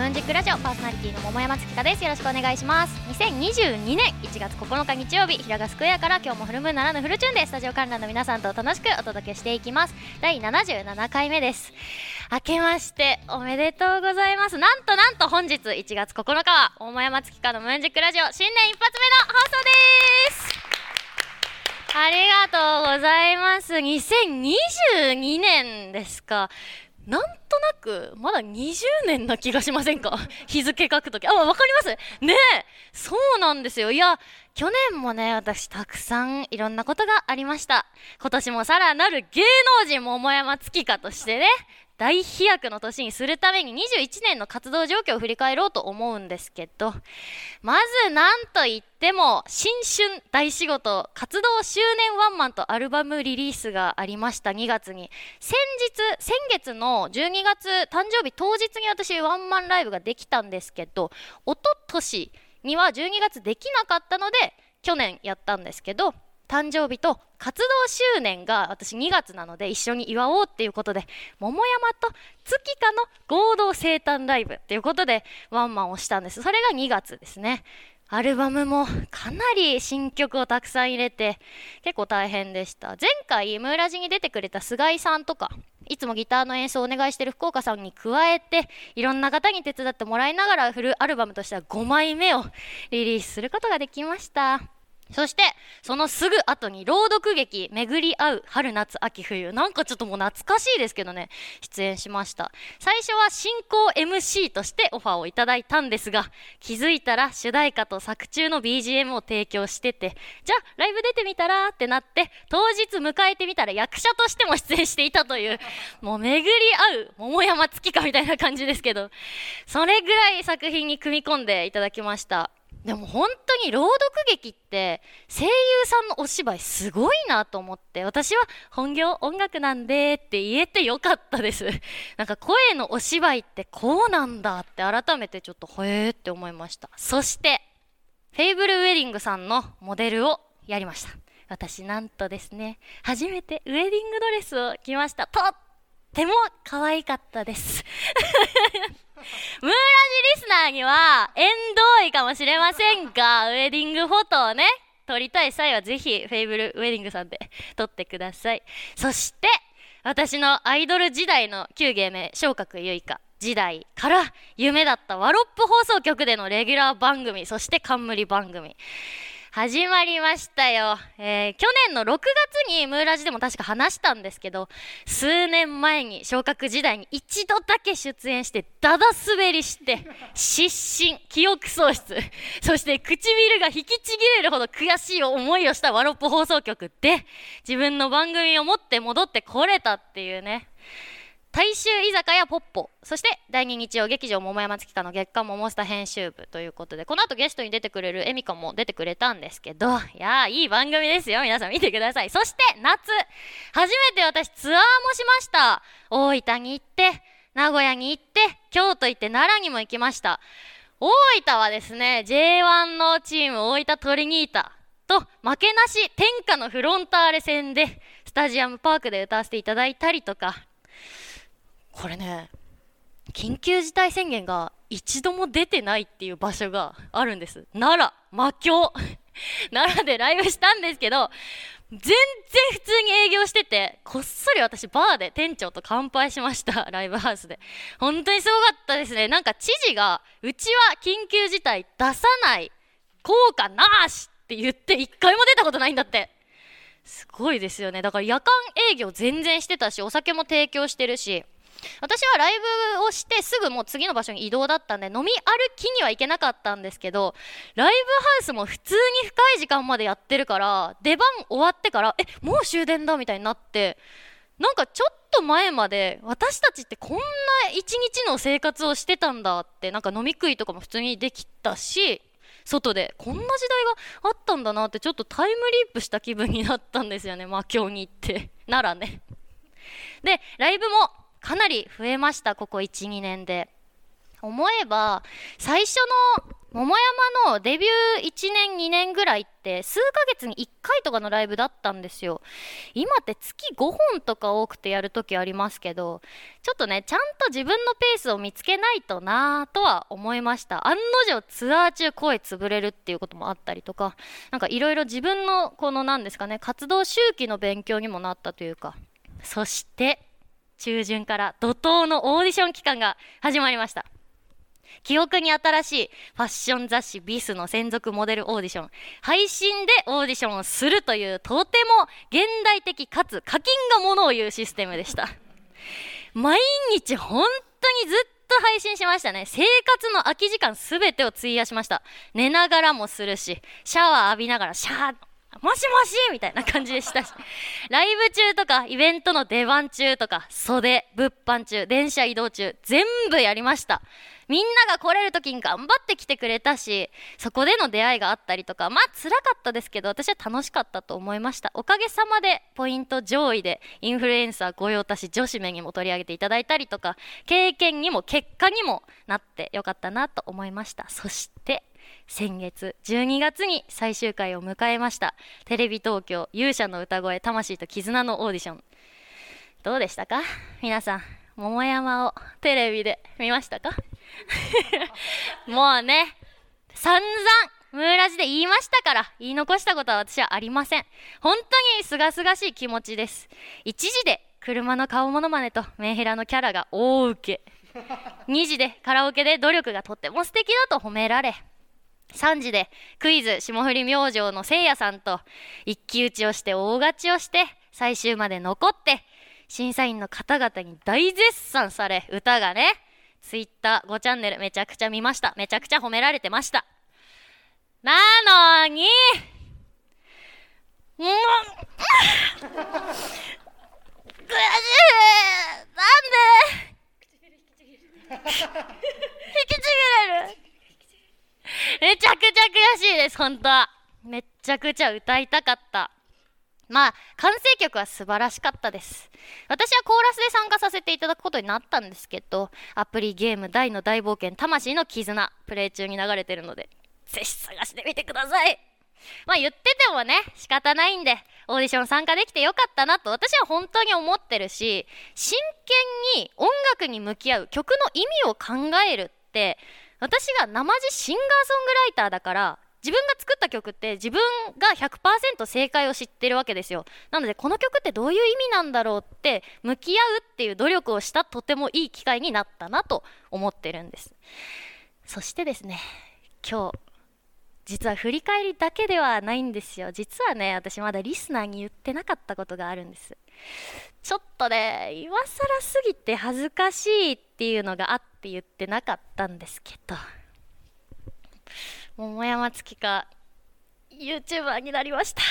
ムーンジックラジオパーソナリティの桃山月香です。よろしくお願いします。2022年1月9日日曜日平賀スクエアから今日もフルムーンならぬフルチューンでスタジオ観覧の皆さんと楽しくお届けしていきます。第77回目です。明けましておめでとうございます。なんとなんと本日1月9日は桃山月香のムーンジックラジオ新年一発目の放送です。ありがとうございます。2022年ですか。なんとなく、まだ20年な気がしませんか？日付書くとき。あ、分かりますねえそうなんですよ。いや、去年もね、私たくさんいろんなことがありました。今年もさらなる芸能人桃山月花としてね、大飛躍の年にするために21年の活動状況を振り返ろうと思うんですけど、まず何と言っても、新春大仕事活動周年ワンマンとアルバムリリースがありました2月に。先日、先月の12月誕生日当日に私ワンマンライブができたんですけど、おととしには12月できなかったので、去年やったんですけど、誕生日と活動周年が私2月なので一緒に祝おうっていうことで桃山と月花の合同生誕ライブっていうことでワンマンをしたんです。それが2月ですね。アルバムもかなり新曲をたくさん入れて結構大変でした。前回ムーラジに出てくれた菅井さんとかいつもギターの演奏をお願いしてる福岡さんに加えていろんな方に手伝ってもらいながらフルアルバムとしては5枚目をリリースすることができました。そして、そのすぐ後に朗読劇、巡り合う春夏秋冬。なんかちょっともう懐かしいですけどね、出演しました。最初は進行 MC としてオファーをいただいたんですが、気づいたら主題歌と作中の BGM を提供してて、じゃあライブ出てみたらってなって、当日迎えてみたら役者としても出演していたという、もう巡り合う桃山月花みたいな感じですけど、それぐらい作品に組み込んでいただきました。でも本当に朗読劇って声優さんのお芝居すごいなと思って私は本業音楽なんでって言えてよかったです。なんか声のお芝居ってこうなんだって改めてちょっとへえって思いました。そしてフェイブルウェディングさんのモデルをやりました。私なんとですね初めてウェディングドレスを着ました。とても可愛かったです ムーラジリスナーには縁遠いかもしれませんが、ウェディングフォトをね、撮りたい際はぜひ、フェイブルウェディングさんで撮ってください。そして、私のアイドル時代の旧芸名、昇格ゆいか時代から夢だったワロップ放送局でのレギュラー番組、そして冠番組。始まりましたよ。えー、去年の6月にムーラジでも確か話したんですけど、数年前に昇格時代に一度だけ出演して、だだ滑りして、失神、記憶喪失、そして唇が引きちぎれるほど悔しい思いをしたワロップ放送局で、自分の番組を持って戻ってこれたっていうね。大衆居酒屋ポッポ。そして第2日曜劇場桃山月花の月刊桃スタ編集部ということでこの後ゲストに出てくれるエミカも出てくれたんですけどいやいい番組ですよ。皆さん見てください。そして夏初めて私ツアーもしました。大分に行って名古屋に行って京都行って奈良にも行きました。大分はですね J1 のチーム大分トリニータと負けなし天下のフロンターレ戦でスタジアムパークで歌わせていただいたりとかこれね緊急事態宣言が一度も出てないっていう場所があるんです。奈良魔境。奈良でライブしたんですけど全然普通に営業しててこっそり私バーで店長と乾杯しました。ライブハウスで。本当にすごかったですね。なんか知事がうちは緊急事態出さない効果なしって言って一回も出たことないんだって。すごいですよね。だから夜間営業全然してたしお酒も提供してるし。私はライブをしてすぐもう次の場所に移動だったんで飲み歩きには行けなかったんですけどライブハウスも普通に深い時間までやってるから出番終わってからえもう終電だみたいになってなんかちょっと前まで私たちってこんな一日の生活をしてたんだってなんか飲み食いとかも普通にできたし外でこんな時代があったんだなってちょっとタイムリープした気分になったんですよねまあ今日に行って。ならね。でライブもかなり増えましたここ12年で。思えば最初の桃山のデビュー1年2年ぐらいって数ヶ月に1回とかのライブだったんですよ。今って月5本とか多くてやる時ありますけどちょっとねちゃんと自分のペースを見つけないとなぁとは思いました。案の定ツアー中声潰れるっていうこともあったりとかなんかいろいろ自分のこの何ですかね活動周期の勉強にもなったというか。そして中旬から怒涛のオーディション期間が始まりました。記憶に新しいファッション雑誌ビスの専属モデルオーディション。配信でオーディションをするというとても現代的かつ課金がものを言うシステムでした。毎日本当にずっと配信しましたね。生活の空き時間すべてを費やしました。寝ながらもするしシャワー浴びながらシャーもしもしみたいな感じでしたし。ライブ中とか、イベントの出番中とか、袖、物販中、電車移動中、全部やりました。みんなが来れる時に頑張って来てくれたしそこでの出会いがあったりとかまあ辛かったですけど私は楽しかったと思いましたおかげさまでポイント上位でインフルエンサー御用達女子面にも取り上げていただいたりとか経験にも結果にもなってよかったなと思いましたそして先月12月に最終回を迎えました。テレビ東京勇者の歌声魂と絆のオーディション。どうでしたか？皆さん桃山をテレビで見ましたか？もうね散々ムーラジで言いましたから言い残したことは私はありません。本当にすがすがしい気持ちです。1時で車の顔モノマネとメンヘラのキャラが大受け。2時でカラオケで努力がとっても素敵だと褒められ3時でクイズ霜降り明星のせいやさんと一騎打ちをして大勝ちをして最終まで残って審査員の方々に大絶賛され歌がね。ツイッター5チャンネルめちゃくちゃ見ました。めちゃくちゃ褒められてました。なのに、もう、悔しい。なんで。引きちぎれる。めちゃくちゃ悔しいです、本当は。めっちゃくちゃ歌いたかった。まあ完成曲は素晴らしかったです私はコーラスで参加させていただくことになったんですけどアプリゲーム大の大冒険魂の絆プレイ中に流れてるのでぜひ探してみてくださいまあ言っててもね仕方ないんでオーディション参加できてよかったなと私は本当に思ってるし真剣に音楽に向き合う曲の意味を考えるって私が生地シンガーソングライターだから自分が作った曲って自分が100%正解を知ってるわけですよ。なのでこの曲ってどういう意味なんだろうって向き合うっていう努力をしたとてもいい機会になったなと思ってるんです。そしてですね今日実は振り返りだけではないんですよ。実はね私まだリスナーに言ってなかったことがあるんです。ちょっとね今更すぎて恥ずかしいっていうのがあって言ってなかったんですけど桃山月花 YouTuber になりました。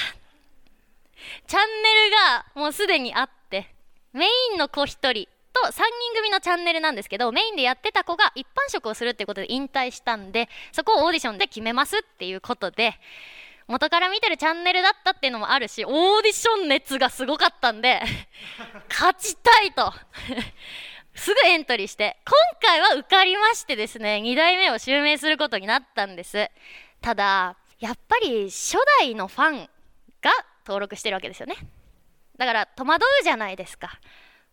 チャンネルがもうすでにあってメインの子1人と3人組のチャンネルなんですけどメインでやってた子が一般職をするってことで引退したんでそこをオーディションで決めますっていうことで元から見てるチャンネルだったっていうのもあるしオーディション熱がすごかったんで勝ちたいと。すぐエントリーして今回は受かりましてですね2代目を襲名することになったんです。ただやっぱり初代のファンが登録してるわけですよね。だから戸惑うじゃないですか。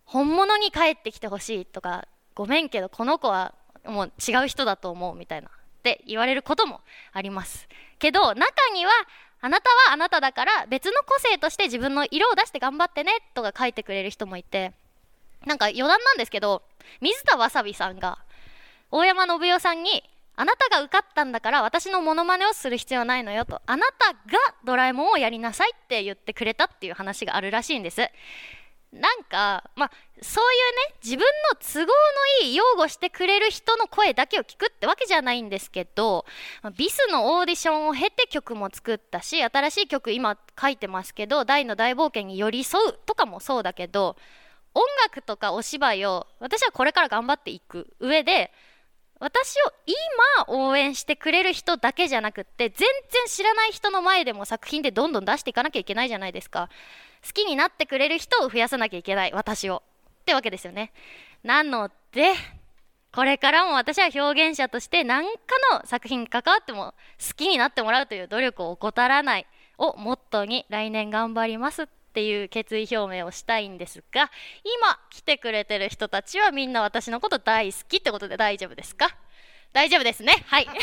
本物に帰ってきてほしいとかごめんけどこの子はもう違う人だと思うみたいなって言われることもあります。けど中にはあなたはあなただから別の個性として自分の色を出して頑張ってねとか書いてくれる人もいてなんか余談なんですけど水田わさびさんが大山信代さんにあなたが受かったんだから私のモノマネをする必要ないのよと。あなたがドラえもんをやりなさいって言ってくれたっていう話があるらしいんです。なんかまあそういうね自分の都合のいい擁護してくれる人の声だけを聞くってわけじゃないんですけどビスのオーディションを経て曲も作ったし新しい曲今書いてますけど大の大冒険に寄り添うとかもそうだけど音楽とかお芝居を私はこれから頑張っていく上で私を今応援してくれる人だけじゃなくって全然知らない人の前でも作品でどんどん出していかなきゃいけないじゃないですか。好きになってくれる人を増やさなきゃいけない私を。ってわけですよね。なのでこれからも私は表現者として何かの作品に関わっても好きになってもらうという努力を怠らないをモットーに来年頑張ります。っていう決意表明をしたいんですが今来てくれてる人たちはみんな私のこと大好きってことで大丈夫ですか？大丈夫ですね。はい。ので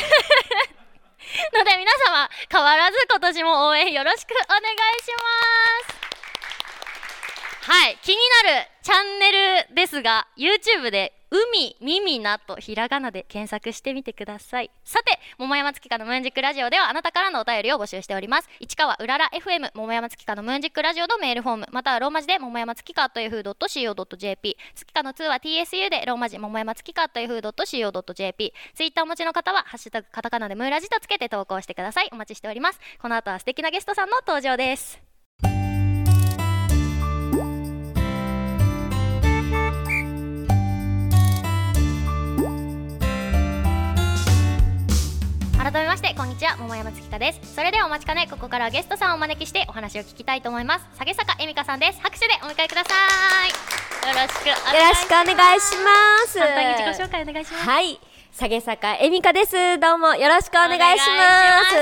皆様変わらず今年も応援よろしくお願いします。はい。気になるチャンネルですが YouTube で海耳なとひらがなで検索してみてください。さて桃山月花のムーンジックラジオではあなたからのお便りを募集しております。市川うらら FM 桃山月花のムーンジックラジオのメールフォームまたはローマ字で桃山月花というふう .co.jp 月花の2は TSU でローマ字桃山月花というふう .co.jp ツイッターお持ちの方はハッシュタグカタカナでムーラジとつけて投稿してください。お待ちしております。この後は素敵なゲストさんの登場です。改めましてこんにちは。桃山月花です。それではお待ちかね。ここからはゲストさんをお招きしてお話を聞きたいと思います。下げ坂恵美香さんです。拍手でお迎えください。よろしくおよ願いろしくお願いします。簡単に自己紹介お願いします。はい。下げ坂恵美香です。どうもよろしくお願いします。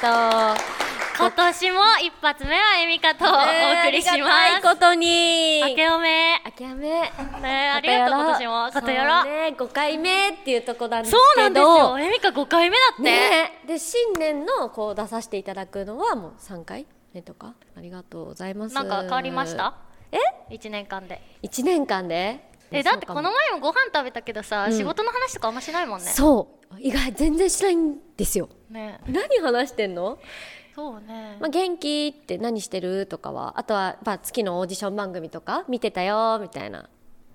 なんと、今年も一発目は恵美香とお送りしありがますたいことに。明けおめ明けおめ。ねありがとう今年もことよろそうね、5回目っていうとこなんですけそど。うなんですよ恵美香5回目だって、ねで、新年のこう出させていただくのはもう3回目とか。ありがとうございます。なんか変わりました？え？1年間で ?1 年間で？えだってこの前もご飯食べたけどさ、うん仕事の話とかあんましないもんねそう。意外、全然しないんですよ。ね何話してんの？そうね、まあ、元気って何してるとかはあとは、まあ、月のオーディション番組とか見てたよみたいな。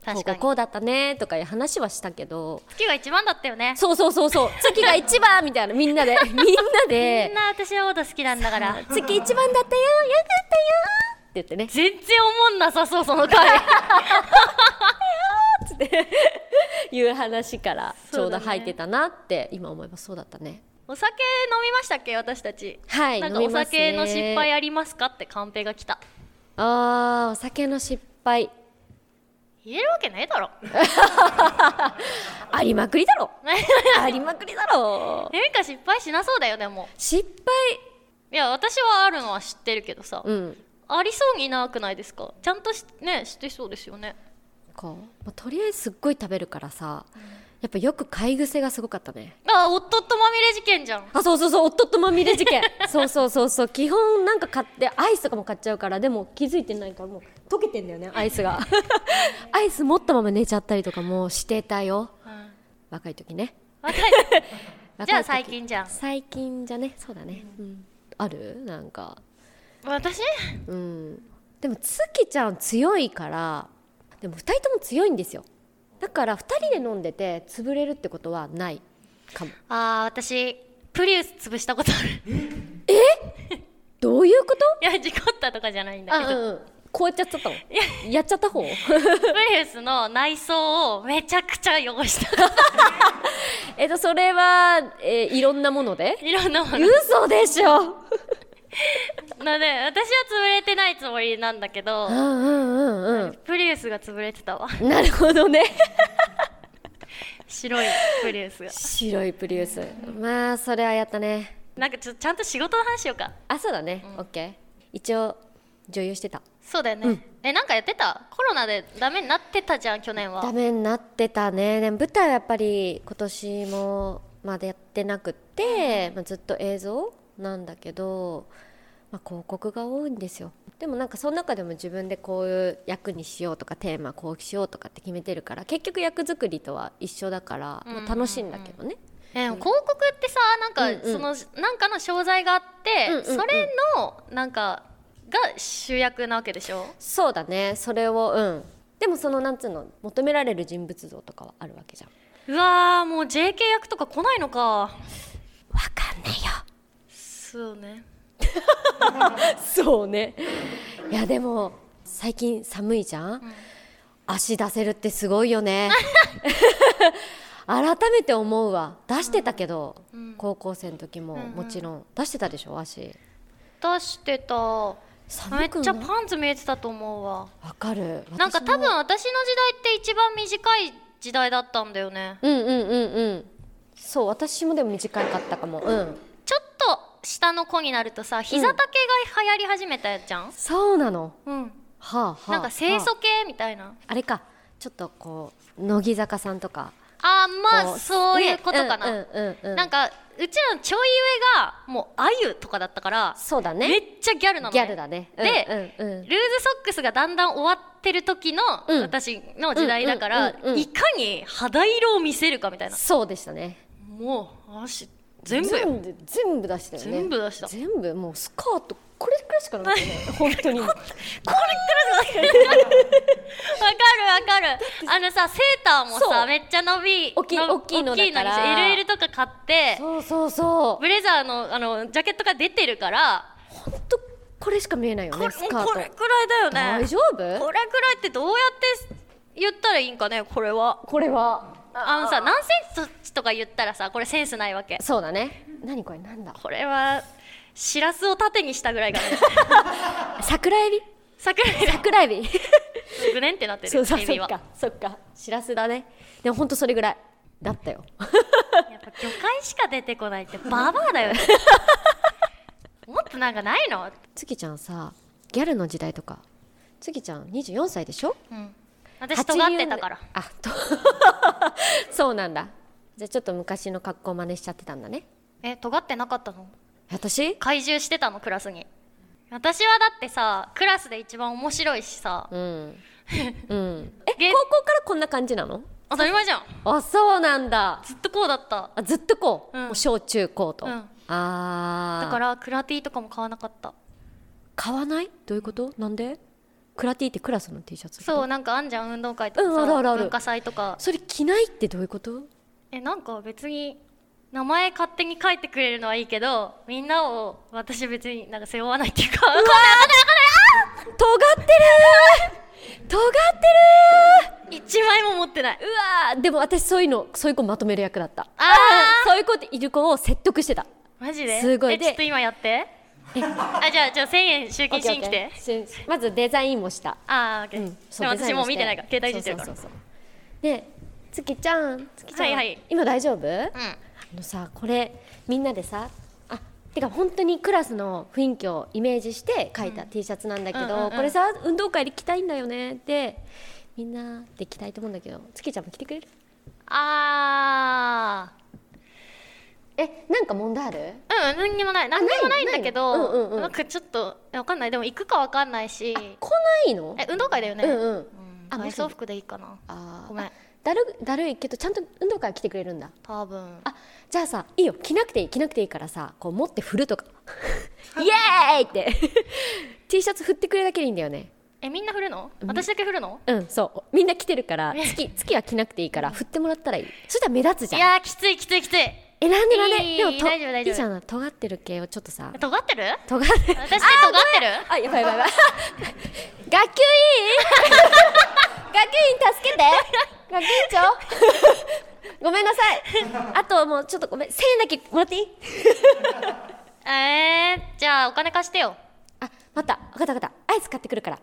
確かに。こうだったねとかいう話はしたけど。月が一番だったよね。そうそうそうそう。月が一番みたいな。みんなで。みんなみでんな私のこと好きなんだから。月一番だったよ。よかったよ。って言ってね。全然思んなさそうその回。いう話からちょうど入ってたなって今思えばそうだったねお酒飲みましたっけ私たち？はいなんかお酒の失敗ありますかってカンペが来た。あーお酒の失敗。言えるわけねえだろ。ありまくりだろ。ありまくりだろ。えみか失敗しなそうだよでも。失いや私はあるのは知ってるけどさ、敗うん。ありそうになくないですか？ちゃんとしね知ってそうですよね。か、まあ、とりあえずすっごい食べるからさ、やっぱよく買い癖がすごかったね。あ夫とまみれ事件じゃん。あそうそうそう夫とまみれ事件。そうそうそうそう基本なんか買ってアイスとかも買っちゃうからでも気づいてないからもう溶けてんだよねアイスが。アイス持ったまま寝ちゃったりとかもしてたよ。うん。若い時ね。若い。じゃあ最近じゃん。最近じゃね。そうだね、うん、ある？なんか。私？うん。でも月ちゃん強いからでも2人とも強いんですよだから2人で飲んでて潰れるってことはない。かも。あー私プリウス潰したことある。どういうこと？いや事故ったとかじゃないんだけど、あうんうん。こうやっちゃっちゃったの？や。っちゃった方？プリウスの内装をめちゃくちゃ汚した えっとそれは、えーいろんなもので？いろんなもの。嘘でしょ ので私は潰れてないつもりなんだけどうんうんうんプリウスが潰れてたわ。うんなるほどね。白いプリウスが。白いプリウス。まあそれはやったね。なんかちょちゃんと仕事の話しようか。あそうだね、オッケー。一応女優してた。そうだよね、えなんかやってた？コロナでダメになってたじゃん去年は。ダメになってたね。でも舞台はやっぱり今年もまだやってなくって、まあ、ずっと映像なんだけど、まあ、広告が多いんですよ。でもなんかその中でも自分でこういう役にしようとかテーマこうしようとかって決めてるから結局役作りとは一緒だから、まあ楽しいんだけどね、えでも広告ってさなんか、うんうん。そのなんかの商材があって、うんうんうん。それのなんかが主役なわけでしょ？そうだね。それをうん。でもそのなんつうの求められる人物像とかはあるわけじゃん。うわーもう JK 役とか来ないのか。わかんねえよ。そうね そうね。いやでも最近寒いじゃん、足出せるってすごいよね。改めて思うわ。出してたけど、うん。高校生の時もうんうん。もちろん。出してたでしょ足？出してた。めっちゃパンツ見えてたと思うわ。わかる。なんか多分私の時代って一番短い時代だったんだよね。うんうんうんうん。そう私もでも短かったかも。うん。ちょっと下の子になるとさ膝丈が流行り始めたやつじゃん？そうなの。うん、はあはあなんか清楚系みたいな。あれか。ちょっとこう乃木坂さんとか。あーまあそういうことかな、ねうんうんうんうん。なんかうちらのちょい上がもうあゆとかだったからそうだめっねちゃギャルなの、ね、ギャルだね。でうんうんうん。ルーズソックスがだんだん終わってる時のうん。私の時代だから、うんうんうんうん。いかに肌色を見せるかみたいな。そうでしたね。もう足全部よ。全部全部出したよね。全部出した。全部もうスカートこれくらいしかなくて。ね 本当に。これくらい わかるわかる。あのさセーターもさめっちゃ伸び大きいの大きいのだから。大きいのに LL とか買ってそうそうそう。ブレザーのあのジャケットが出てるから本当これしか見えないよねスカート。これくらいだよね。大丈夫？これくらいってどうやって言ったらいいんかねこれは。これはあのさ何センチとか言ったらさこれセンスないわけ。そうだね。何これなんだ？これはしらすを縦にしたぐらいがね 桜エビ？桜井が桜エビ？ぐねんってなってそうそうそっかそっか。しらすだね。でも本当それぐらいだったよ。やっぱ魚介しか出てこないってババアだよね。もっとなんかないの？月ちゃんさギャルの時代とか。月ちゃん24歳でしょ？うん私尖ってたから。あと そうなんだ。じゃあちょっと昔の格好真似しちゃってたんだね。え尖ってなかったの？私？怪獣してたのクラスに。私はだってさクラスで一番面白いしさ。うん。うん。えげ高校からこんな感じなの？当たり前じゃん。あそうなんだ。ずっとこうだった。あずっとこう,、うん。もう小中高と、うん。ああだからクラティとかも買わなかった。買わない？どういうこと？なんで？クラティってクラスの T シャツそうなんかあんじゃん運動会とかさ、うんあるあるある。文化祭とか。それ着ないってどういうこと？えなんか別に名前勝手に書いてくれるのはいいけどみんなを私別になんか背負わないっていうか。尖ってる尖ってる一枚も持ってない。うわーでも私そういうのそういう子まとめる役だった。あそういう子っている子を説得してた。マジで？すごい。でえちょっと今やってあじゃあじゃあ1000円集金しに来て。まずデザインもした。あーオッケー、うんそでも私も見てないから携帯いじってるから。そうそうそうそう。で月ちゃん月ちゃん、はいはい。今大丈夫、あうん。のさこれみんなでさあてか本当にクラスの雰囲気をイメージして書いた T シャツなんだけど、これさ運動会で着たいんだよねでみんなで着たいと思うんだけど月ちゃんも着てくれる？あえなんか問題ある？ーうん何にもない。何にもないんだけどなうんうんうん。なんかちょっとわかんない。でも行くかわかんないし。来ないの？え運動会だよね？うんうん。うん。あ体操服でいいかな。あー。ごめん。あだるだるいけどちゃんと運動会は来てくれるんだ。多分。あじゃあさいいよ。着なくていい。着なくていいからさこう持って振るとか。イエーイって。T シャツ振ってくれるだけでいいんだよね。えみんな振るの？私だけ振るの？うんそう。みんな着てるから月月は着なくていいから振ってもらったらいい。そしたら目立つじゃん。いやーきついきついきつい選んで選んでいいでもと大丈夫大丈夫。いいじゃん。尖ってる系をちょっとさ。尖ってる？尖ってる。私って尖ってる。あやばいやばいやばい。学級委員。学級委員助けて。学級委員長。ごめんなさい。あともうちょっとごめん。1000円だけもらっていい？えー、じゃあお金貸してよ。あ待った。分かった分かった。アイス買ってくるから。ど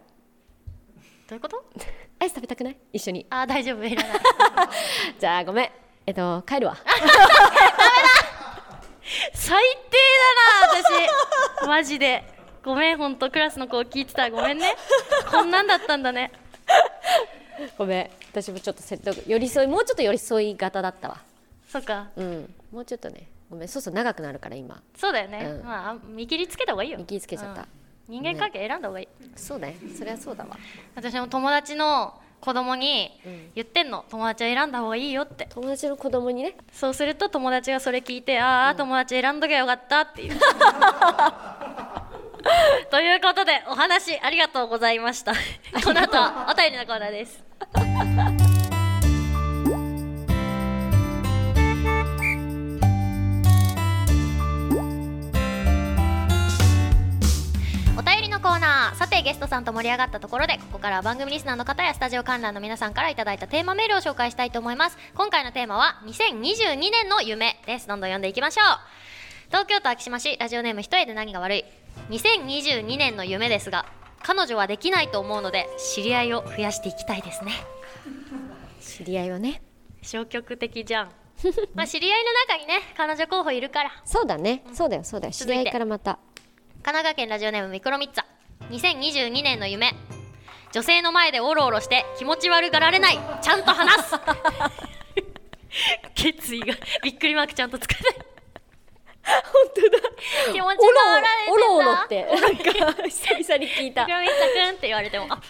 ういうこと？アイス食べたくない？一緒に。あー大丈夫。いらない。じゃあごめんえっと帰るわ。最低だな私。マジで。ごめんほんとクラスの子聞いてた。らごめんね。こんなんだったんだね。ごめん。私もちょっと説得寄り添いもうちょっと寄り添い型だったわ。そっか。うん。もうちょっとね。ごめん。そうそう長くなるから今。そうだよね、うん。まあ見切りつけた方がいいよ。見切りつけちゃった。うん。人間関係選んだ方がいい、そうね。そりゃそうだわ。私も友達の子供にうん。言ってんの。友達は選んだ方がいいよって。友達の子供にね。そうすると友達がそれ聞いてああ、友達選んどきゃよかったっていう。ということでお話ありがとうございました。この後はお便りのコーナーです便りのコーナー。さてゲストさんと盛り上がったところでここからは番組リスナーの方やスタジオ観覧の皆さんからいただいたテーマメールを紹介したいと思います。今回のテーマは2022年の夢です。どんどん読んでいきましょう。東京都昭島市ラジオネーム一重で何が悪い。2022年の夢ですが彼女はできないと思うので知り合いを増やしていきたいですね。知り合いはね。消極的じゃん。まあ知り合いの中にね彼女候補いるから。そうだね、そうだよそうだよ。知り合いからまた神奈川県ラジオネームミクロミッツァ。2022年の夢女性の前でオロオロして気持ち悪がられない。ちゃんと話す。決意が。びっくりマークちゃんと使えない。本当だ。気持ち悪られてんだ。おろおろって。なんか久々に聞いた。ミクロミッツァくんって言われてもああ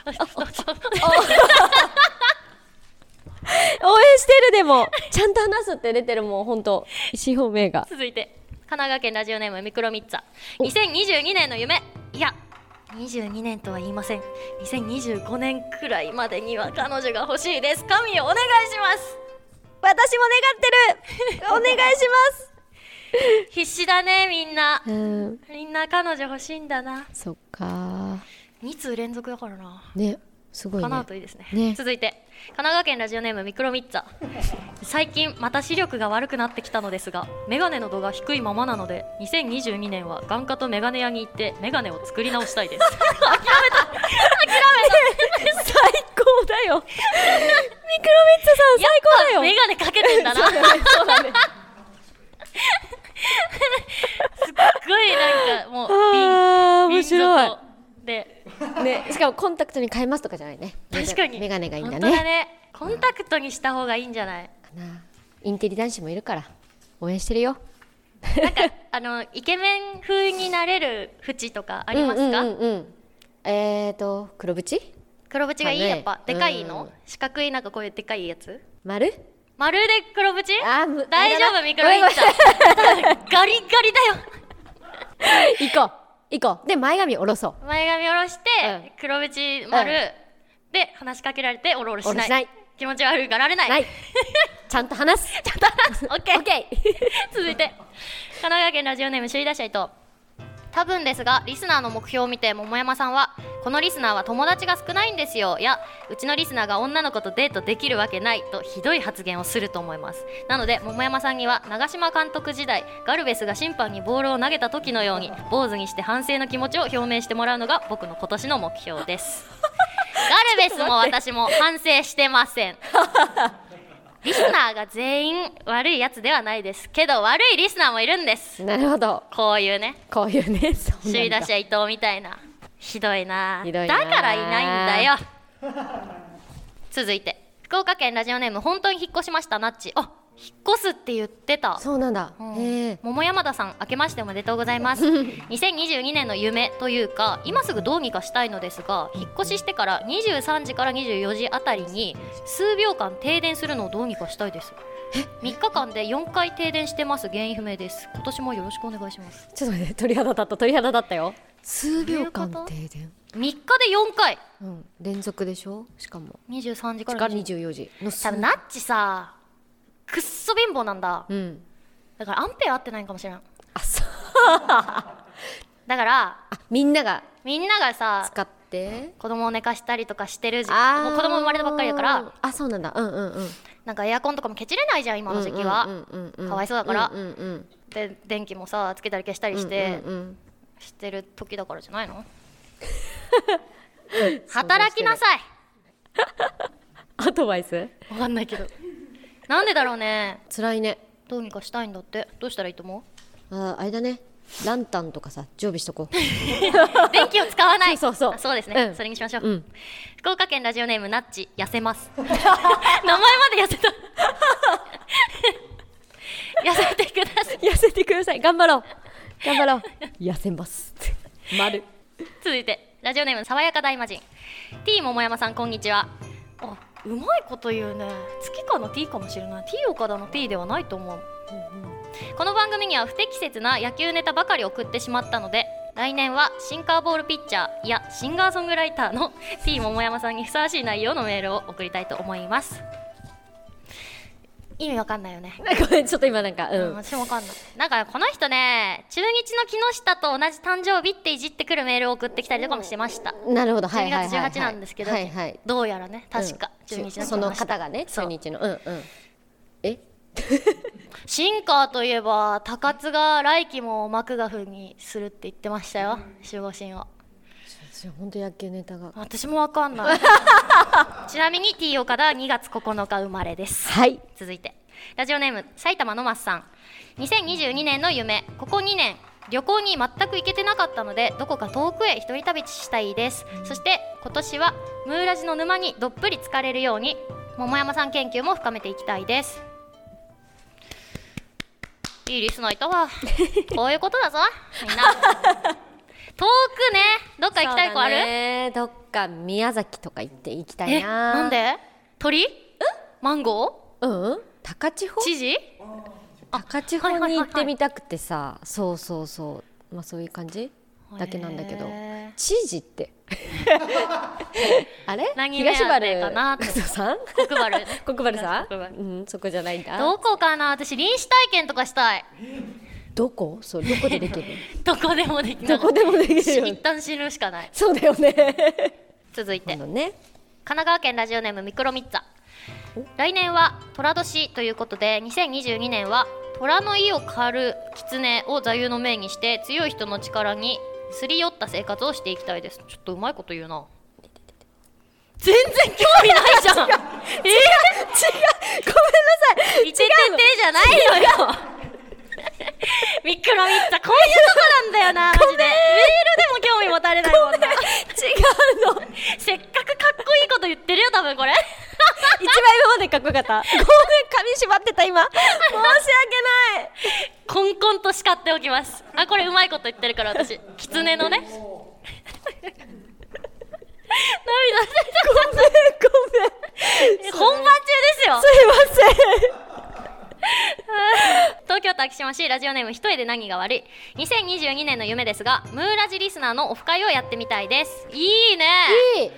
応援してるでもちゃんと話すって出てるもん本当意思表明が続いて神奈川県ラジオネームミクロミッツァ。2022年の夢。いや22年とは言いません。2025年くらいまでには彼女が欲しいです。神をお願いします。私も願ってる。お願いし必死だねみんな。ますうん。みんな彼女欲しいんだな。そっか。2通連続だからな。ねすごいかなねといいですね。ね。続いて神奈川県ラジオネームミクロミッツァ。最近また視力が悪くなってきたのですがメガネの度が低いままなので2022年は眼科とメガネ屋に行ってメガネを作り直したいです。最高だよ。ミクロミッツァさん最高だよ。メガネかけてんだな。す っそうだね。ごいなんかもう面白い。いで。ねしかもコンタクトに変えますとかじゃないね。確かに。メガネがいいんだ本当だね。ねコンタクトにした方がいいんじゃない？かな。インテリ男子もいるから。応援してるよ。なんかあのイケメン風になれる縁とかありますか、うんうんうんうん。えーと黒縁？黒縁がいい、かね。やっぱ。でかいの、うん。四角いなんかこういうでかいやつ？丸？丸で黒縁？あ大丈夫ミクロミッツァガリガリだよ。行こう行こう。で前髪下ろそう。前髪下ろして、うん。黒縁丸、うん。で話しかけられておろおろしない。気持ち悪がられない。ない。ちゃんと話す。ちゃんと話す。オッケー。オッケー。続いて。神奈川県ラジオネーム首位打者伊藤。多分ですがリスナーの目標を見て桃山さんはこのリスナーは友達が少ないんですよ。やうちのリスナーが女の子とデートできるわけないとひどい発言をすると思います。なので桃山さんには長嶋監督時代ガルベスが審判にボールを投げた時のように坊主にして反省の気持ちを表明してもらうのが僕の今年の目標です。ガルベスも私も反省してません。リスナーが全員悪いやつではないですけど悪いリスナーもいるんです。なるほど。こういうねこういうね首位打者伊藤みたいなひどいな。ひどいな。だからいないんだよ。続いて。福岡県ラジオネーム本当に引っ越しましたナッチ。あ引っ越すって言ってた。そうなんだ。うん。桃山田さん明けましておめでとうございます。2022年の夢というか今すぐどうにかしたいのですが引っ越ししてから23時から24時あたりに数秒間停電するのをどうにかしたいです。3日間で4回停電してます原因不明です。今年もよろしくお願いします。ちょっと待って鳥肌立った鳥肌立ったよ数秒間停電。3日で4回。うん連続でしょ？しかも。23時かからら20 24時。の多分ナッチさくっそ貧乏なんだ。うん。だからアンペア合ってないんかもしれん。あそう。だからあみんなが。みんながさ使って。子供を寝かしたりとかしてる時あー。もう子供生まれたばっかりだから。あそうなんだ。うんうんうん。なんかエアコンとかもケチれないじゃん今の時期は、うんうんうんうん。かわいそうだから。うんうんうん。で電気もさつけたり消したりして、うんうんうんしてる時だからじゃないの？働きなさい。アドバイス？わかんないけど。なんでだろうね？辛いね。どうにかしたいんだって。どうしたらいいと思ああれだね。ランタンとかさ常備しとこうう。電気を使わない。そうそうそう。あそうですね、うん。それにしましょう、うん。福岡県ラジオネームナッチ痩せます。名前まで痩せた。痩せてください。痩せてください。頑張ろう頑張ろう。痩せます丸。続いてラジオネーム爽やか大魔人 T 桃山さんこんにちは。あうまいこと言うね。月花の T かもしれない。T 岡田の T ではないと思う、この番組には不適切な野球ネタばかり送ってしまったので来年はシンカーボールピッチャーいやシンガーソングライターの T 桃山さんにふさわしい内容のメールを送りたいと思います意味わかんないよね。ごめんちょっと今なんかううん、ん私もわかんない。なんかこの人ね中日の木下と同じ誕生日っていじってくるメールを送ってきたりとかもしてました。なるほど。はい12月はいはい。はい18なんですけど、はいはい。どうやらね確か、うん。中日の木下その方がねそう中日の。うんうん。え？シンカーといえば高津が来季もマクガフにするって言ってましたよ守護神を私本当野球ネタが。私もわかんない。ちなみに T 岡田は2月9日生まれです。はい。続いて。ラジオネーム埼玉のマスさん。2022年の夢。ここ2年旅行に全く行けてなかったのでどこか遠くへ一人旅したいです。そして今年はムーラジの沼にどっぷり浸かれるように桃山さん研究も深めていきたいです。いいリスナーいたわ。こういうことだぞ。みんな遠くね。どっか行きたい子ある、ね。どっか宮崎とか行って行きたいえななんで？鳥？マンゴうん。高千穂？ー知事高千穂に行ってみたくてさ。そうそうそう。まあそういう感じだけなんだけど。知事って？あれ？何目当てかな？東原さん？国原。国原さん？うんそこじゃないんだ。どこかな？私臨死体験とかしたいどこ？そうどこでできる？どこでもできないどこでもできるよ。一旦死ぬしかない。そうだよね。続いて。ね。奈川県ラジオネームミクロミッツァ。来年は寅年ということで2022年は虎の意を狩る狐を座右の銘にして強い人の力にすり寄った生活をしていきたいです。ちょっとうまいこと言うな。全然興味ないじゃん。えー、違うごめんなさい。いてててじゃないのよミクロミッツァこういうとこなんだよなマジで。メールでも興味持たれないもんな。違うの。せっかくかっこいいこと言ってるよ多分これ。一番今までかっこよかった。ごめん髪縛ってた今。申し訳ない。コンコンと叱っておきます。あこれうまいこと言ってるから私。狐のね。涙出てごめんごめん。た本番中ですよ。すいません。東 京都昭島市ラジオネーム一重で何が悪い。2022年の夢ですがムーラジリスナーのオフ会をやってみたいです。いいね。いい。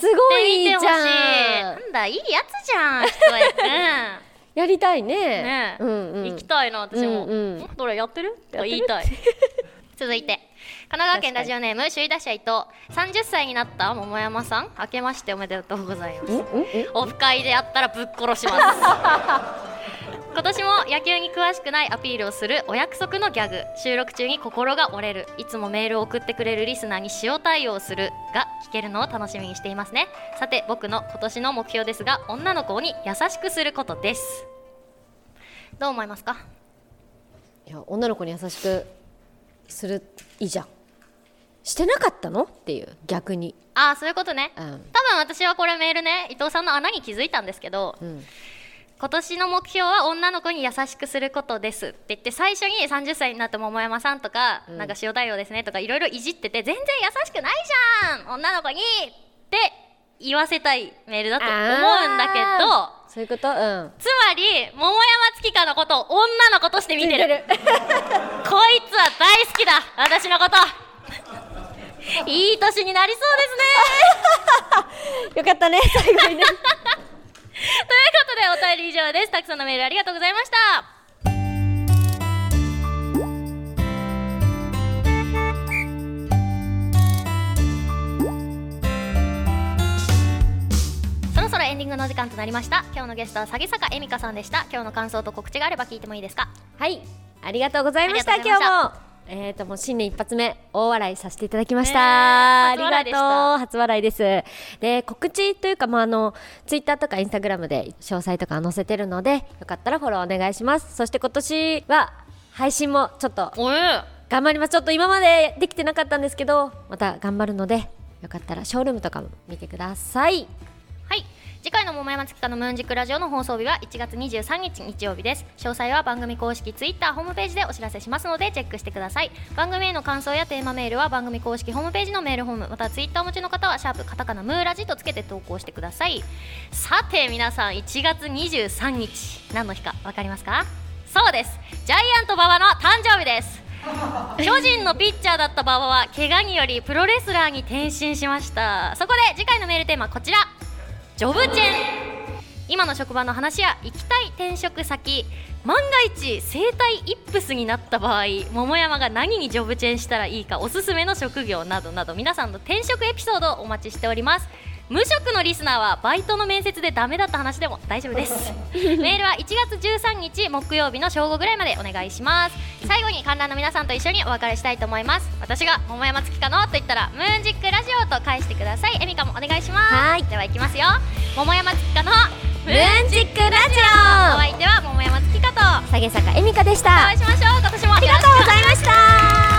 すごいいいじゃん。なんだいいやつじゃん一重。やりたいね。ねえ、うんうん。行きたいな私も、うんうん。どれやってる？とか言いやたい 続いて。神奈川県ラジオネーム首位打者伊藤。30歳になった桃山さん。明けましておめでとうございます。オフ会でやったらぶっ殺します 今年も野球に詳しくないアピールをするお約束のギャグ収録中に心が折れる。いつもメールを送ってくれるリスナーに塩対応するが聞けるのを楽しみにしていますね。さて僕の今年の目標ですが女の子に優しくすることです。どう思いますか？いや女の子に優しくするいいじゃん。してなかったの？っていう逆に。ああそういうことね。うん。多分私はこれメールね伊藤さんの穴に気づいたんですけどうん今年の目標は女の子に優しくすることですって言って最初に30歳になった桃山さんとか、うん。なんか塩対応ですねとかいろいろいじってて全然優しくないじゃん女の子にって言わせたいメールだと思うんだけどそういうこと？うん。つまり桃山月花のことを女の子として見てる。こいつは大好きだ私のこと。いい年になりそうですね。よかったね最後にね ことでお便り以上です。たくさんのメールありがとうございました。そろそろエンディングの時間となりました。今日のゲストは詐坂恵美香さんでした。今日の感想と告知があれば聞いてもいいですか？はい。ありがとうございました。今日もえーともう新年一発目大笑いさせていただきました、ねえありがとう。初笑いです。で告知というかまああのツイッターとかインスタグラムで詳細とか載せてるのでよかったらフォローお願いします。そして今年は配信もちょっと頑張ります。ちょっと今までできてなかったんですけどまた頑張るのでよかったらショールームとかも見てください。はい次回の桃山月花のムーンジックラジオの放送日は1月23日日曜日です。詳細は番組公式ツイッターホームページでお知らせしますのでチェックしてください。番組への感想やテーマメールは番組公式ホームページのメールホームまたツイッターお持ちの方はシャープカタカナムーラジとつけて投稿してください。さて皆さん1月23日何の日か分かりますか？そうです。ジャイアント馬場の誕生日です。巨人のピッチャーだった馬場は怪我によりプロレスラーに転身しました。そこで次回のメールテーマはこちらジョブチェン。今の職場の話や行きたい転職先。万が一生体イップスになった場合桃山が何にジョブチェンしたらいいかおすすめの職業などなど皆さんの転職エピソードをお待ちしております。無職のリスナーはバイトの面接でダメだった話でも大丈夫です。メールは1月13日木曜日の正午ぐらいまでお願いします。最後に観覧の皆さんと一緒にお別れしたいと思います。私が桃山月花のと言ったらムーンジックラジオと返してください。エミカもお願いします。はい。ではいきますよ。桃山月花のムムーンジックラジお相手は桃山月花と。オ下げ坂恵美香でした。お会いしましょう。今年もありがとうございました